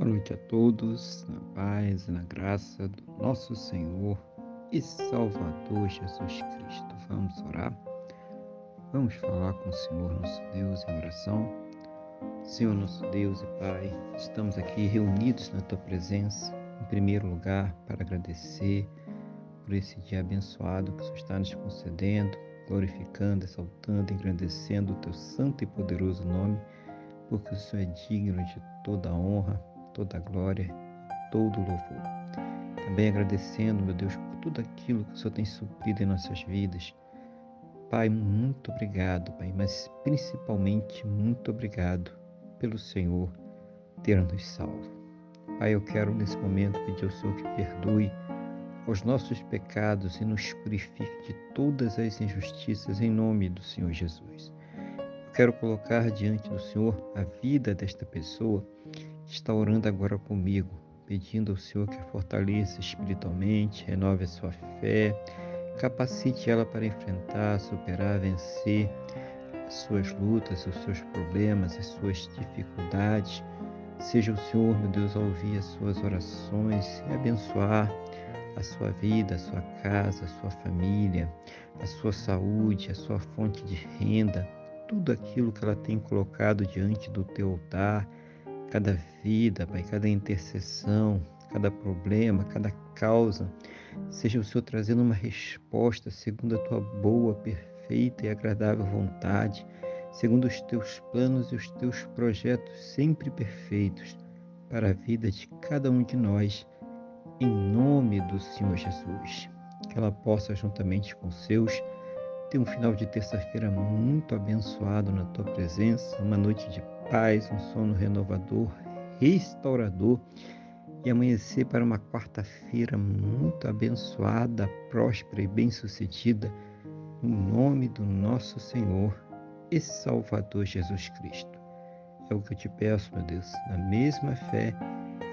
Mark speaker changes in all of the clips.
Speaker 1: noite a todos, na paz e na graça do nosso Senhor e Salvador Jesus Cristo. Vamos orar? Vamos falar com o Senhor nosso Deus em oração. Senhor nosso Deus e Pai, estamos aqui reunidos na Tua presença, em primeiro lugar, para agradecer por esse dia abençoado que o Senhor está nos concedendo, glorificando, exaltando, engrandecendo o Teu santo e poderoso nome, porque o Senhor é digno de toda honra, toda a glória, todo o louvor. Também agradecendo, meu Deus, por tudo aquilo que o Senhor tem suprido em nossas vidas. Pai, muito obrigado, Pai, mas principalmente muito obrigado pelo Senhor ter nos salvo. Pai, eu quero nesse momento pedir ao Senhor que perdoe os nossos pecados e nos purifique de todas as injustiças em nome do Senhor Jesus. Eu quero colocar diante do Senhor a vida desta pessoa está orando agora comigo, pedindo ao Senhor que a fortaleça espiritualmente, renove a sua fé, capacite ela para enfrentar, superar, vencer as suas lutas, os seus problemas, as suas dificuldades. Seja o Senhor, meu Deus, a ouvir as suas orações e abençoar a sua vida, a sua casa, a sua família, a sua saúde, a sua fonte de renda, tudo aquilo que ela tem colocado diante do teu altar cada vida, Pai, cada intercessão, cada problema, cada causa, seja o Senhor trazendo uma resposta segundo a tua boa, perfeita e agradável vontade, segundo os teus planos e os teus projetos sempre perfeitos para a vida de cada um de nós, em nome do Senhor Jesus. Que ela possa, juntamente com seus, ter um final de terça-feira muito abençoado na tua presença, uma noite de paz, um sono renovador, restaurador e amanhecer para uma quarta-feira muito abençoada, próspera e bem-sucedida, no nome do nosso Senhor e Salvador Jesus Cristo. É o que eu te peço, meu Deus, na mesma fé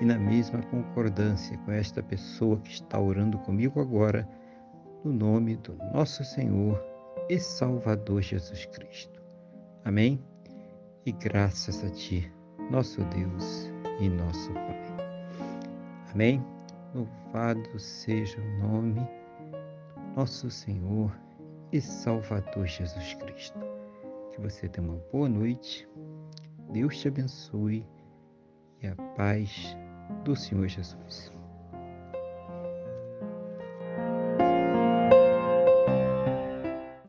Speaker 1: e na mesma concordância com esta pessoa que está orando comigo agora, no nome do nosso Senhor e Salvador Jesus Cristo. Amém? E graças a Ti, nosso Deus e nosso Pai. Amém? Louvado seja o nome do nosso Senhor e Salvador Jesus Cristo. Que você tenha uma boa noite, Deus te abençoe e a paz do Senhor Jesus.